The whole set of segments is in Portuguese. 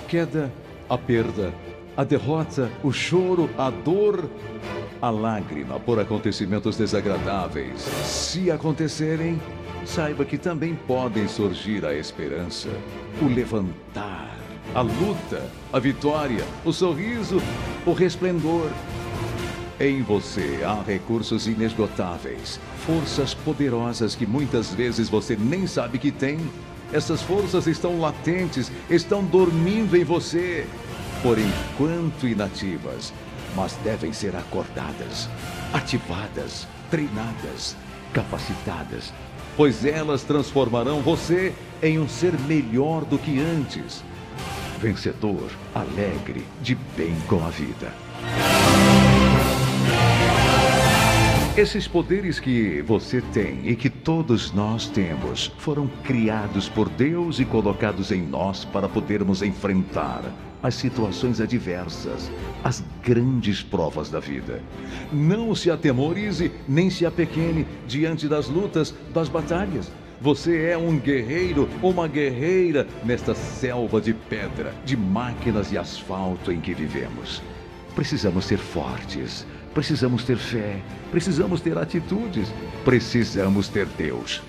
queda, a perda, a derrota, o choro, a dor, a lágrima por acontecimentos desagradáveis. Se acontecerem, saiba que também podem surgir a esperança, o levantar, a luta, a vitória, o sorriso, o resplendor. Em você há recursos inesgotáveis, forças poderosas que muitas vezes você nem sabe que tem. Essas forças estão latentes, estão dormindo em você, por enquanto inativas, mas devem ser acordadas, ativadas, treinadas, capacitadas, pois elas transformarão você em um ser melhor do que antes. Vencedor, alegre, de bem com a vida. Esses poderes que você tem e que todos nós temos foram criados por Deus e colocados em nós para podermos enfrentar as situações adversas, as grandes provas da vida. Não se atemorize nem se apequene diante das lutas, das batalhas. Você é um guerreiro, uma guerreira nesta selva de pedra, de máquinas e asfalto em que vivemos. Precisamos ser fortes Precisamos ter fé, precisamos ter atitudes, precisamos ter Deus.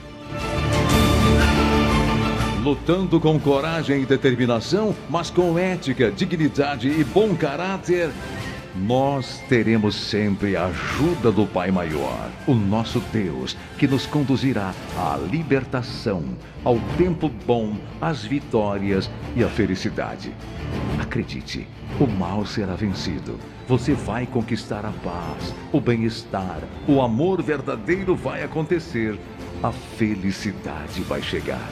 Lutando com coragem e determinação, mas com ética, dignidade e bom caráter, nós teremos sempre a ajuda do Pai Maior, o nosso Deus, que nos conduzirá à libertação, ao tempo bom, às vitórias e à felicidade. Acredite, o mal será vencido você vai conquistar a paz, o bem-estar, o amor verdadeiro vai acontecer, a felicidade vai chegar.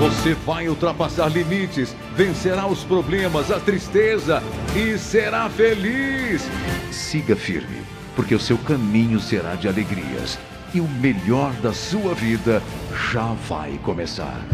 Você vai ultrapassar limites, vencerá os problemas, a tristeza e será feliz. Siga firme, porque o seu caminho será de alegrias e o melhor da sua vida já vai começar.